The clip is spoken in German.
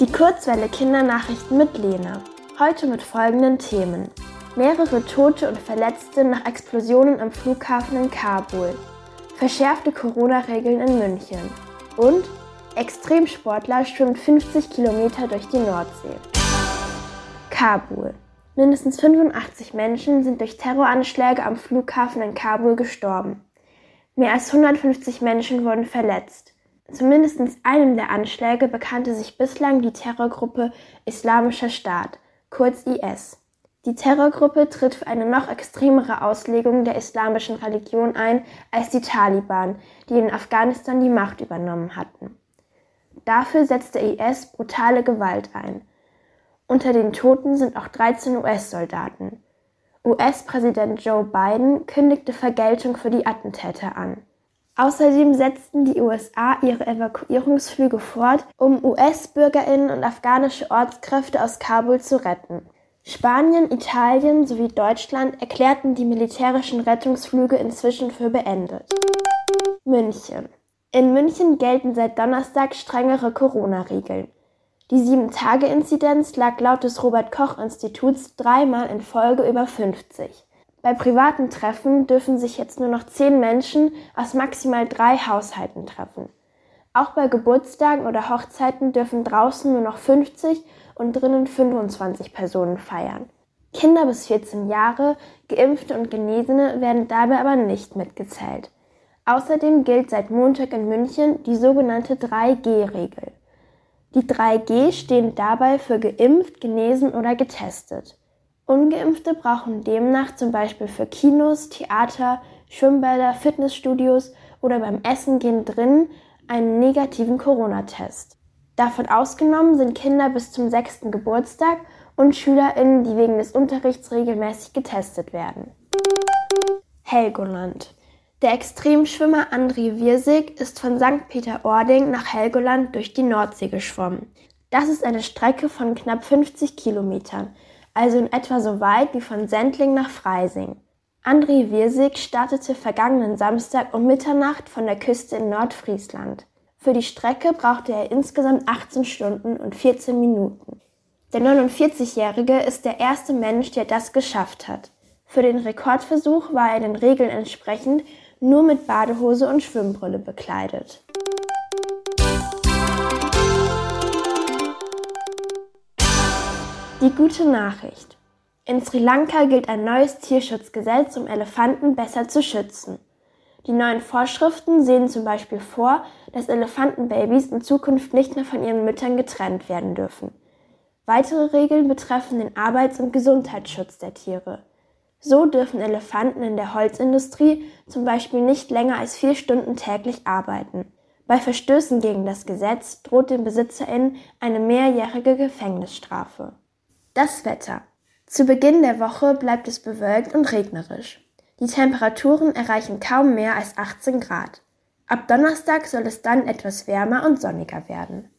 Die Kurzwelle Kindernachrichten mit Lena. Heute mit folgenden Themen. Mehrere Tote und Verletzte nach Explosionen am Flughafen in Kabul. Verschärfte Corona-Regeln in München. Und Extremsportler schwimmt 50 Kilometer durch die Nordsee. Kabul. Mindestens 85 Menschen sind durch Terroranschläge am Flughafen in Kabul gestorben. Mehr als 150 Menschen wurden verletzt. Zu mindestens einem der Anschläge bekannte sich bislang die Terrorgruppe Islamischer Staat, kurz IS. Die Terrorgruppe tritt für eine noch extremere Auslegung der islamischen Religion ein als die Taliban, die in Afghanistan die Macht übernommen hatten. Dafür setzt der IS brutale Gewalt ein. Unter den Toten sind auch 13 US-Soldaten. US-Präsident Joe Biden kündigte Vergeltung für die Attentäter an. Außerdem setzten die USA ihre Evakuierungsflüge fort, um US-Bürgerinnen und afghanische Ortskräfte aus Kabul zu retten. Spanien, Italien sowie Deutschland erklärten die militärischen Rettungsflüge inzwischen für beendet. München. In München gelten seit Donnerstag strengere Corona-Regeln. Die 7-Tage-Inzidenz lag laut des Robert Koch-Instituts dreimal in Folge über 50. Bei privaten Treffen dürfen sich jetzt nur noch zehn Menschen aus maximal drei Haushalten treffen. Auch bei Geburtstagen oder Hochzeiten dürfen draußen nur noch 50 und drinnen 25 Personen feiern. Kinder bis 14 Jahre, Geimpfte und Genesene werden dabei aber nicht mitgezählt. Außerdem gilt seit Montag in München die sogenannte 3G-Regel. Die 3G stehen dabei für geimpft, genesen oder getestet. Ungeimpfte brauchen demnach zum Beispiel für Kinos, Theater, Schwimmbäder, Fitnessstudios oder beim Essen gehen drin einen negativen Corona-Test. Davon ausgenommen sind Kinder bis zum sechsten Geburtstag und SchülerInnen, die wegen des Unterrichts regelmäßig getestet werden. Helgoland. Der Extremschwimmer André Wirsig ist von St. Peter-Ording nach Helgoland durch die Nordsee geschwommen. Das ist eine Strecke von knapp 50 Kilometern also in etwa so weit wie von Sendling nach Freising. André Wirsig startete vergangenen Samstag um Mitternacht von der Küste in Nordfriesland. Für die Strecke brauchte er insgesamt 18 Stunden und 14 Minuten. Der 49-Jährige ist der erste Mensch, der das geschafft hat. Für den Rekordversuch war er den Regeln entsprechend nur mit Badehose und Schwimmbrille bekleidet. Die gute Nachricht. In Sri Lanka gilt ein neues Tierschutzgesetz, um Elefanten besser zu schützen. Die neuen Vorschriften sehen zum Beispiel vor, dass Elefantenbabys in Zukunft nicht mehr von ihren Müttern getrennt werden dürfen. Weitere Regeln betreffen den Arbeits- und Gesundheitsschutz der Tiere. So dürfen Elefanten in der Holzindustrie zum Beispiel nicht länger als vier Stunden täglich arbeiten. Bei Verstößen gegen das Gesetz droht den BesitzerInnen eine mehrjährige Gefängnisstrafe. Das Wetter. Zu Beginn der Woche bleibt es bewölkt und regnerisch. Die Temperaturen erreichen kaum mehr als 18 Grad. Ab Donnerstag soll es dann etwas wärmer und sonniger werden.